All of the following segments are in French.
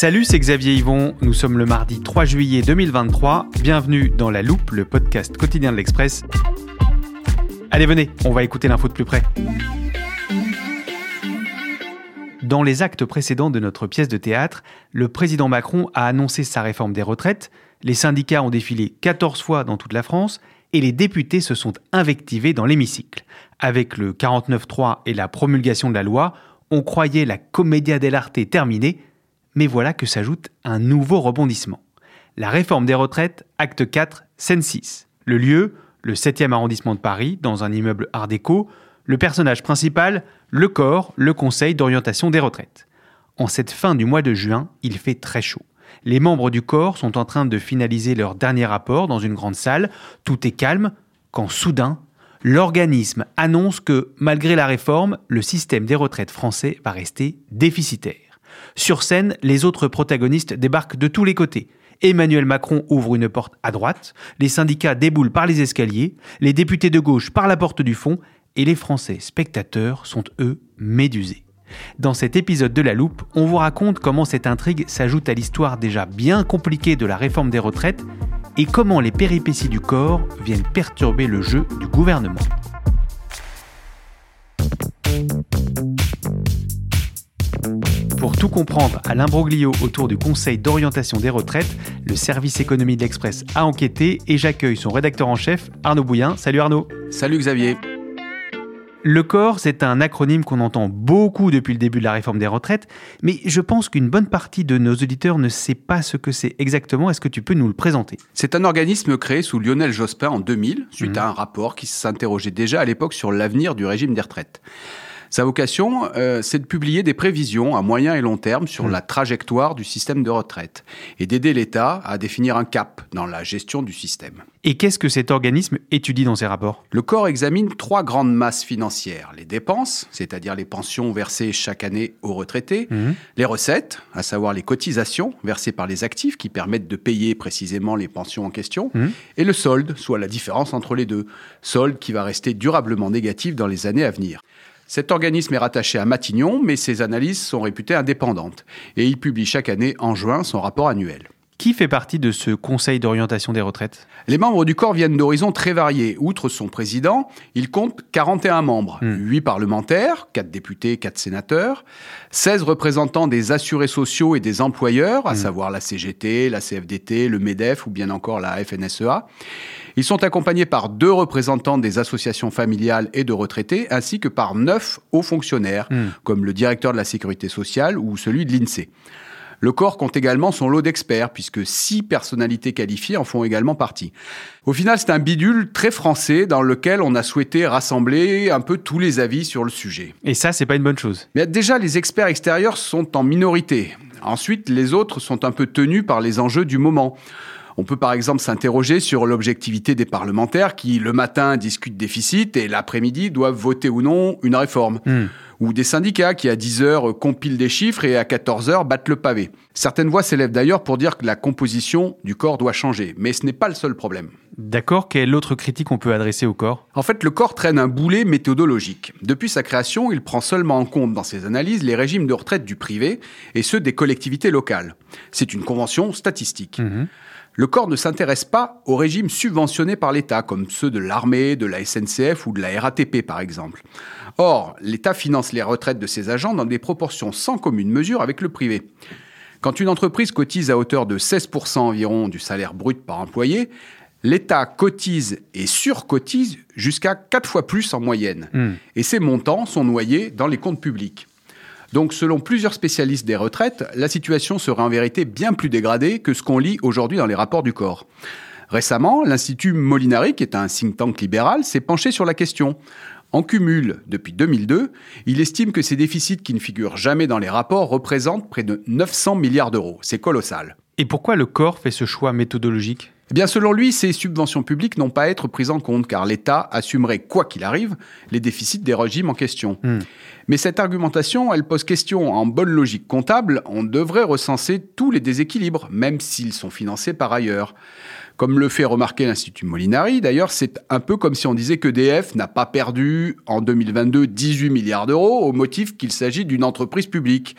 Salut, c'est Xavier Yvon. Nous sommes le mardi 3 juillet 2023. Bienvenue dans La Loupe, le podcast quotidien de l'Express. Allez, venez, on va écouter l'info de plus près. Dans les actes précédents de notre pièce de théâtre, le président Macron a annoncé sa réforme des retraites, les syndicats ont défilé 14 fois dans toute la France et les députés se sont invectivés dans l'hémicycle. Avec le 49-3 et la promulgation de la loi, on croyait la commedia dell'arte terminée, mais voilà que s'ajoute un nouveau rebondissement. La réforme des retraites, acte 4, scène 6. Le lieu, le 7e arrondissement de Paris, dans un immeuble art déco. Le personnage principal, le corps, le conseil d'orientation des retraites. En cette fin du mois de juin, il fait très chaud. Les membres du corps sont en train de finaliser leur dernier rapport dans une grande salle. Tout est calme quand soudain, l'organisme annonce que, malgré la réforme, le système des retraites français va rester déficitaire. Sur scène, les autres protagonistes débarquent de tous les côtés. Emmanuel Macron ouvre une porte à droite, les syndicats déboulent par les escaliers, les députés de gauche par la porte du fond, et les Français spectateurs sont eux médusés. Dans cet épisode de La Loupe, on vous raconte comment cette intrigue s'ajoute à l'histoire déjà bien compliquée de la réforme des retraites et comment les péripéties du corps viennent perturber le jeu du gouvernement. Pour tout comprendre à l'imbroglio autour du Conseil d'orientation des retraites, le service économie de l'Express a enquêté et j'accueille son rédacteur en chef, Arnaud Bouillin. Salut Arnaud. Salut Xavier. Le corps, c'est un acronyme qu'on entend beaucoup depuis le début de la réforme des retraites, mais je pense qu'une bonne partie de nos auditeurs ne sait pas ce que c'est exactement. Est-ce que tu peux nous le présenter? C'est un organisme créé sous Lionel Jospin en 2000, suite mmh. à un rapport qui s'interrogeait déjà à l'époque sur l'avenir du régime des retraites. Sa vocation, euh, c'est de publier des prévisions à moyen et long terme sur mm. la trajectoire du système de retraite et d'aider l'État à définir un cap dans la gestion du système. Et qu'est-ce que cet organisme étudie dans ses rapports? Le corps examine trois grandes masses financières. Les dépenses, c'est-à-dire les pensions versées chaque année aux retraités, mm. les recettes, à savoir les cotisations versées par les actifs qui permettent de payer précisément les pensions en question, mm. et le solde, soit la différence entre les deux, solde qui va rester durablement négatif dans les années à venir. Cet organisme est rattaché à Matignon, mais ses analyses sont réputées indépendantes. Et il publie chaque année, en juin, son rapport annuel. Qui fait partie de ce Conseil d'orientation des retraites? Les membres du corps viennent d'horizons très variés. Outre son président, il compte 41 membres, 8 hmm. parlementaires, 4 députés, 4 sénateurs, 16 représentants des assurés sociaux et des employeurs, à hmm. savoir la CGT, la CFDT, le MEDEF ou bien encore la FNSEA. Ils sont accompagnés par deux représentants des associations familiales et de retraités, ainsi que par neuf hauts fonctionnaires, hmm. comme le directeur de la sécurité sociale ou celui de l'INSEE. Le corps compte également son lot d'experts, puisque six personnalités qualifiées en font également partie. Au final, c'est un bidule très français dans lequel on a souhaité rassembler un peu tous les avis sur le sujet. Et ça, c'est pas une bonne chose. Mais déjà, les experts extérieurs sont en minorité. Ensuite, les autres sont un peu tenus par les enjeux du moment. On peut par exemple s'interroger sur l'objectivité des parlementaires qui, le matin, discutent déficit et l'après-midi doivent voter ou non une réforme. Hmm. Ou des syndicats qui à 10 heures compilent des chiffres et à 14 heures battent le pavé. Certaines voix s'élèvent d'ailleurs pour dire que la composition du corps doit changer, mais ce n'est pas le seul problème. D'accord, quelle autre critique on peut adresser au corps? En fait, le corps traîne un boulet méthodologique. Depuis sa création, il prend seulement en compte dans ses analyses les régimes de retraite du privé et ceux des collectivités locales. C'est une convention statistique. Mhm. Le corps ne s'intéresse pas aux régimes subventionnés par l'État, comme ceux de l'armée, de la SNCF ou de la RATP par exemple. Or, l'État finance les retraites de ses agents dans des proportions sans commune mesure avec le privé. Quand une entreprise cotise à hauteur de 16% environ du salaire brut par employé, l'État cotise et surcotise jusqu'à 4 fois plus en moyenne. Hmm. Et ces montants sont noyés dans les comptes publics. Donc selon plusieurs spécialistes des retraites, la situation serait en vérité bien plus dégradée que ce qu'on lit aujourd'hui dans les rapports du corps. Récemment, l'Institut Molinari, qui est un think tank libéral, s'est penché sur la question. En cumul, depuis 2002, il estime que ces déficits qui ne figurent jamais dans les rapports représentent près de 900 milliards d'euros. C'est colossal. Et pourquoi le corps fait ce choix méthodologique? Eh bien, selon lui, ces subventions publiques n'ont pas à être prises en compte car l'État assumerait, quoi qu'il arrive, les déficits des régimes en question. Hmm. Mais cette argumentation, elle pose question. En bonne logique comptable, on devrait recenser tous les déséquilibres, même s'ils sont financés par ailleurs. Comme le fait remarquer l'Institut Molinari, d'ailleurs, c'est un peu comme si on disait que DF n'a pas perdu en 2022 18 milliards d'euros au motif qu'il s'agit d'une entreprise publique.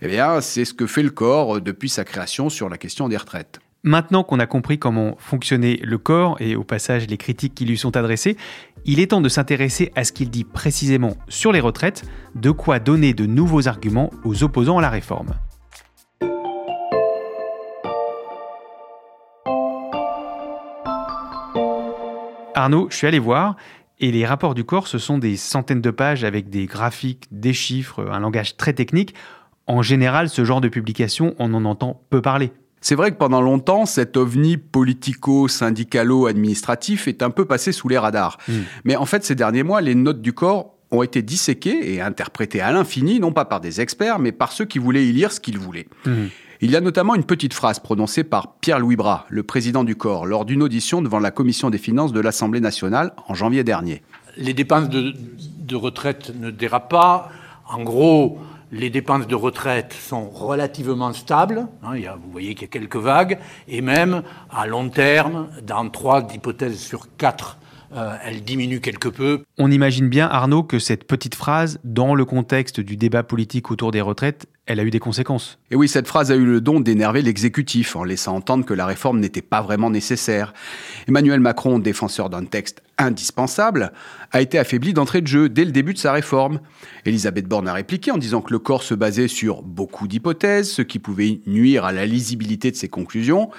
Eh bien, c'est ce que fait le corps depuis sa création sur la question des retraites. Maintenant qu'on a compris comment fonctionnait le corps et au passage les critiques qui lui sont adressées, il est temps de s'intéresser à ce qu'il dit précisément sur les retraites, de quoi donner de nouveaux arguments aux opposants à la réforme. Arnaud, je suis allé voir, et les rapports du corps, ce sont des centaines de pages avec des graphiques, des chiffres, un langage très technique. En général, ce genre de publication, on en entend peu parler. C'est vrai que pendant longtemps, cet ovni politico-syndicalo-administratif est un peu passé sous les radars. Mm. Mais en fait, ces derniers mois, les notes du corps ont été disséquées et interprétées à l'infini, non pas par des experts, mais par ceux qui voulaient y lire ce qu'ils voulaient. Mhm. Il y a notamment une petite phrase prononcée par Pierre-Louis Bras, le président du corps, lors d'une audition devant la commission des finances de l'Assemblée nationale en janvier dernier. Les dépenses de, de retraite ne dérapent pas. En gros, les dépenses de retraite sont relativement stables. Hein, il y a- vous voyez qu'il y a quelques vagues. Et même à long terme, dans trois hypothèses sur quatre, euh, elles diminuent quelque peu. On imagine bien, Arnaud, que cette petite phrase, dans le contexte du débat politique autour des retraites, elle a eu des conséquences. Et oui, cette phrase a eu le don d'énerver l'exécutif en laissant entendre que la réforme n'était pas vraiment nécessaire. Emmanuel Macron, défenseur d'un texte indispensable, a été affaibli d'entrée de jeu dès le début de sa réforme. Elisabeth Borne a répliqué en disant que le corps se basait sur beaucoup d'hypothèses, ce qui pouvait nuire à la lisibilité de ses conclusions.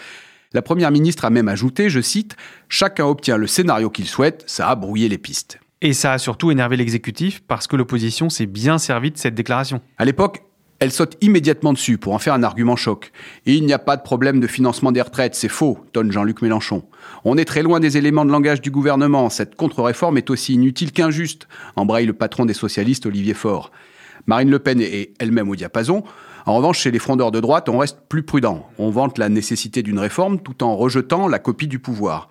La première ministre a même ajouté, je cite, Chacun obtient le scénario qu'il souhaite, ça a brouillé les pistes. Et ça a surtout énervé l'exécutif parce que l'opposition s'est bien servie de cette déclaration. À l'époque, elle saute immédiatement dessus pour en faire un argument choc. Et il n'y a pas de problème de financement des retraites, c'est faux, tonne Jean-Luc Mélenchon. On est très loin des éléments de langage du gouvernement. Cette contre-réforme est aussi inutile qu'injuste, embraye le patron des socialistes Olivier Faure. Marine Le Pen est elle-même au diapason. En revanche, chez les frondeurs de droite, on reste plus prudent. On vante la nécessité d'une réforme tout en rejetant la copie du pouvoir.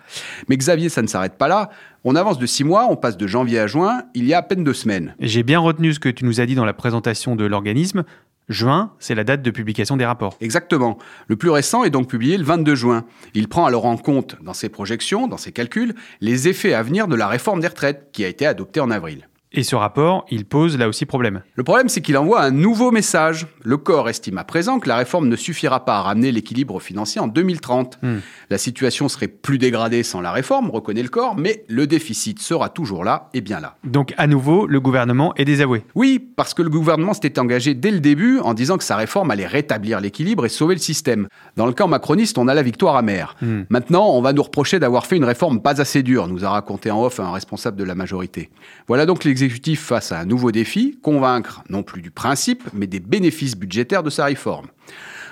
Mais Xavier, ça ne s'arrête pas là. On avance de six mois, on passe de janvier à juin, il y a à peine deux semaines. J'ai bien retenu ce que tu nous as dit dans la présentation de l'organisme. Juin, c'est la date de publication des rapports. Exactement. Le plus récent est donc publié le 22 juin. Il prend alors en compte, dans ses projections, dans ses calculs, les effets à venir de la réforme des retraites, qui a été adoptée en avril. Et ce rapport, il pose là aussi problème. Le problème, c'est qu'il envoie un nouveau message. Le corps estime à présent que la réforme ne suffira pas à ramener l'équilibre financier en 2030. Hmm. La situation serait plus dégradée sans la réforme, reconnaît le corps, mais le déficit sera toujours là et bien là. Donc à nouveau, le gouvernement est désavoué. Oui, parce que le gouvernement s'était engagé dès le début en disant que sa réforme allait rétablir l'équilibre et sauver le système. Dans le camp macroniste, on a la victoire amère. Hmm. Maintenant, on va nous reprocher d'avoir fait une réforme pas assez dure, nous a raconté en off un responsable de la majorité. Voilà donc face à un nouveau défi, convaincre non plus du principe, mais des bénéfices budgétaires de sa réforme.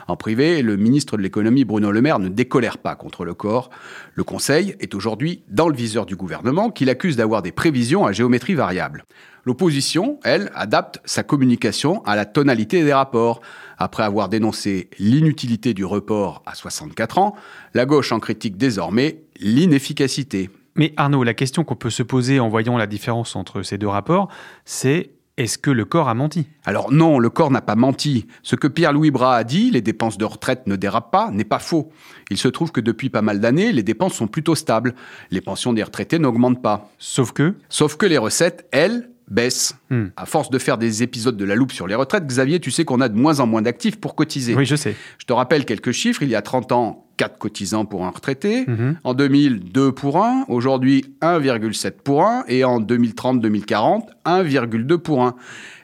En privé, le ministre de l'économie Bruno Le Maire ne décolère pas contre le corps. Le Conseil est aujourd'hui dans le viseur du gouvernement qu'il accuse d'avoir des prévisions à géométrie variable. L'opposition, elle, adapte sa communication à la tonalité des rapports. Après avoir dénoncé l'inutilité du report à 64 ans, la gauche en critique désormais l'inefficacité. Mais Arnaud, la question qu'on peut se poser en voyant la différence entre ces deux rapports, c'est Est-ce que le corps a menti? Alors non, le corps n'a pas menti. Ce que Pierre-Louis Bras a dit, les dépenses de retraite ne dérapent pas, n'est pas faux. Il se trouve que depuis pas mal d'années, les dépenses sont plutôt stables. Les pensions des retraités n'augmentent pas. Sauf que Sauf que les recettes, elles, baissent. Hmm. À force de faire des épisodes de la loupe sur les retraites, Xavier, tu sais qu'on a de moins en moins d'actifs pour cotiser. Oui, je sais. Je te rappelle quelques chiffres. Il y a 30 ans, 4 cotisants pour un retraité. Mhm. En 2000, 2 pour 1. Aujourd'hui, 1,7 pour 1. Et en 2030-2040, 1,2 pour 1.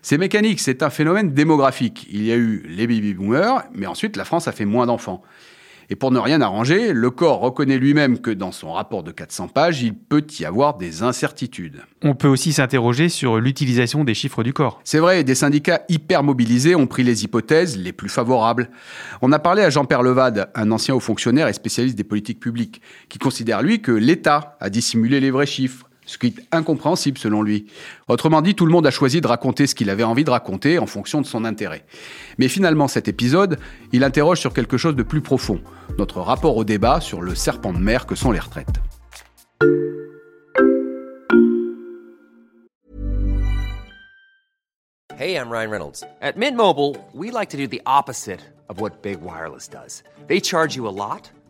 C'est mécanique, c'est un phénomène démographique. Il y a eu les baby-boomers, mais ensuite la France a fait moins d'enfants. Et pour ne rien arranger, le corps reconnaît lui-même que dans son rapport de 400 pages, il peut y avoir des incertitudes. On peut aussi s'interroger sur l'utilisation des chiffres du corps. C'est vrai, des syndicats hyper mobilisés ont pris les hypothèses les plus favorables. On a parlé à Jean-Pierre Levade, un ancien haut fonctionnaire et spécialiste des politiques publiques, qui considère lui que l'État a dissimulé les vrais chiffres, ce qui est incompréhensible selon lui. Autrement dit, tout le monde a choisi de raconter ce qu'il avait envie de raconter en fonction de son intérêt. Mais finalement, cet épisode, il interroge sur quelque chose de plus profond, notre rapport au débat sur le serpent de mer que sont les retraites. Hey, I'm Ryan Reynolds. At Mint Mobile, we like to do the opposite of what Big Wireless does. They charge you a lot,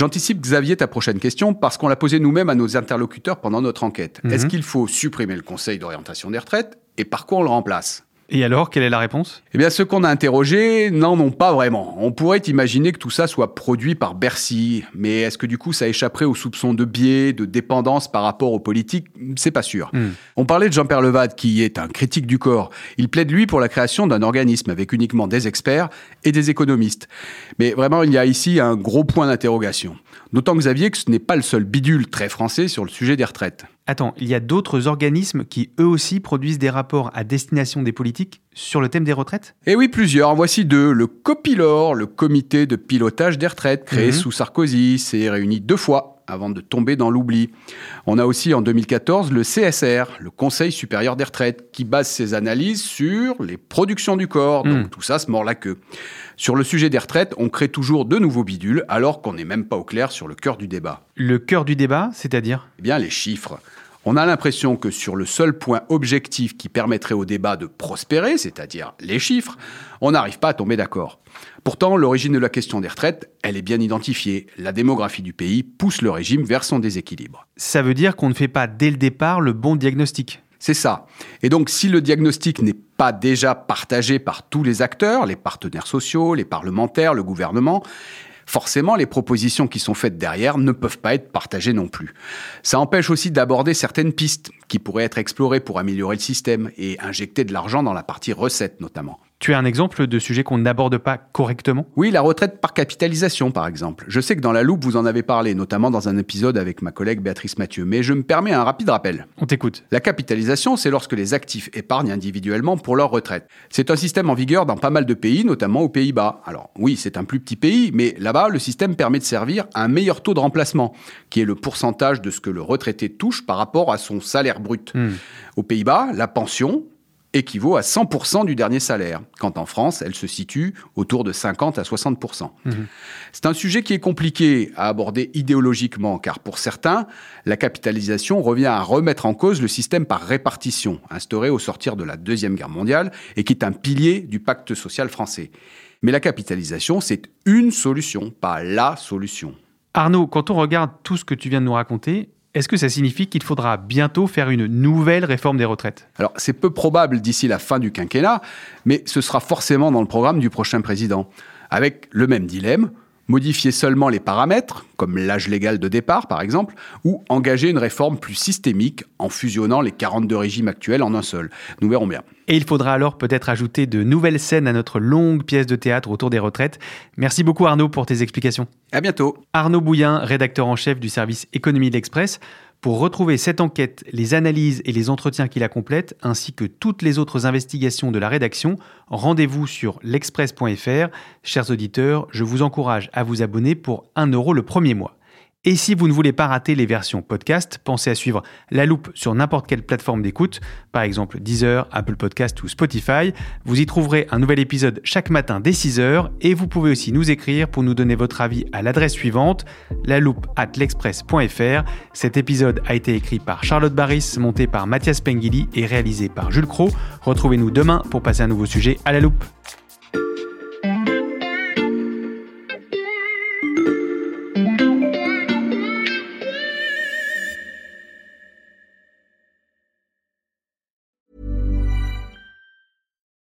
J'anticipe, Xavier, ta prochaine question parce qu'on l'a posée nous-mêmes à nos interlocuteurs pendant notre enquête. Est-ce qu'il faut supprimer le Conseil d'orientation des retraites et par quoi on le remplace? Et alors, quelle est la réponse? Eh bien, ceux qu'on a interrogés n'en ont pas vraiment. On pourrait imaginer que tout ça soit produit par Bercy, mais est-ce que du coup ça échapperait aux soupçons de biais, de dépendance par rapport aux politiques? C'est pas sûr. On parlait de Jean-Pierre Levade, qui est un critique du corps. Il plaide, lui, pour la création d'un organisme avec uniquement des experts et des économistes. Mais vraiment, il y a ici un gros point d'interrogation. D'autant, Xavier, que ce n'est pas le seul bidule très français sur le sujet des retraites. Attends, il y a d'autres organismes qui eux aussi produisent des rapports à destination des politiques sur le thème des retraites? Eh oui, plusieurs. Voici deux. Le COPILOR, le comité de pilotage des retraites, créé Mhm. sous Sarkozy, s'est réuni deux fois avant de tomber dans l'oubli. On a aussi en 2014 le CSR, le Conseil supérieur des retraites, qui base ses analyses sur les productions du corps. Donc Mhm. tout ça se mord la queue. Sur le sujet des retraites, on crée toujours de nouveaux bidules alors qu'on n'est même pas au clair sur le cœur du débat. Le cœur du débat, c'est-à-dire? Eh bien, les chiffres. On a l'impression que sur le seul point objectif qui permettrait au débat de prospérer, c'est-à-dire les chiffres, on n'arrive pas à tomber d'accord. Pourtant, l'origine de la question des retraites, elle est bien identifiée. La démographie du pays pousse le régime vers son déséquilibre. Ça veut dire qu'on ne fait pas dès le départ le bon diagnostic. C'est ça. Et donc, si le diagnostic n'est pas déjà partagé par tous les acteurs, les partenaires sociaux, les parlementaires, le gouvernement, forcément, les propositions qui sont faites derrière ne peuvent pas être partagées non plus. Ça empêche aussi d'aborder certaines pistes qui pourraient être explorées pour améliorer le système et injecter de l'argent dans la partie recettes notamment. Tu as un exemple de sujet qu'on n'aborde pas correctement? Oui, la retraite par capitalisation, par exemple. Je sais que dans la loupe, vous en avez parlé, notamment dans un épisode avec ma collègue Béatrice Mathieu, mais je me permets un rapide rappel. On t'écoute. La capitalisation, c'est lorsque les actifs épargnent individuellement pour leur retraite. C'est un système en vigueur dans pas mal de pays, notamment aux Pays-Bas. Alors oui, c'est un plus petit pays, mais là-bas, le système permet de servir à un meilleur taux de remplacement, qui est le pourcentage de ce que le retraité touche par rapport à son salaire brut. Aux Pays-Bas, la pension équivaut à 100% du dernier salaire, quand en France, elle se situe autour de 50 à 60%. C'est un sujet qui est compliqué à aborder idéologiquement, car pour certains, la capitalisation revient à remettre en cause le système par répartition, instauré au sortir de la Deuxième Guerre mondiale, et qui est un pilier du pacte social français. Mais la capitalisation, c'est une solution, pas la solution. Arnaud, quand on regarde tout ce que tu viens de nous raconter, est-ce que ça signifie qu'il faudra bientôt faire une nouvelle réforme des retraites? Alors, c'est peu probable d'ici la fin du quinquennat, mais ce sera forcément dans le programme du prochain président. Avec le même dilemme, modifier seulement les paramètres, comme l'âge légal de départ par exemple, ou engager une réforme plus systémique en fusionnant les 42 régimes actuels en un seul. Nous verrons bien. Et il faudra alors peut-être ajouter de nouvelles scènes à notre longue pièce de théâtre autour des retraites. Merci beaucoup Arnaud pour tes explications. À bientôt. Arnaud Bouillin, rédacteur en chef du service Économie de l'Express. Pour retrouver cette enquête, les analyses et les entretiens qui la complètent, ainsi que toutes les autres investigations de la rédaction, rendez-vous sur l'express.fr. Chers auditeurs, je vous encourage à vous abonner pour 1 euro le premier mois. Et si vous ne voulez pas rater les versions podcast, pensez à suivre La Loupe sur n'importe quelle plateforme d'écoute, par exemple Deezer, Apple Podcast ou Spotify. Vous y trouverez un nouvel épisode chaque matin dès 6h et vous pouvez aussi nous écrire pour nous donner votre avis à l'adresse suivante, la loupe at l'express.fr. Cet épisode a été écrit par Charlotte Barris, monté par Mathias Pengili et réalisé par Jules Cro. Retrouvez-nous demain pour passer un nouveau sujet à la loupe.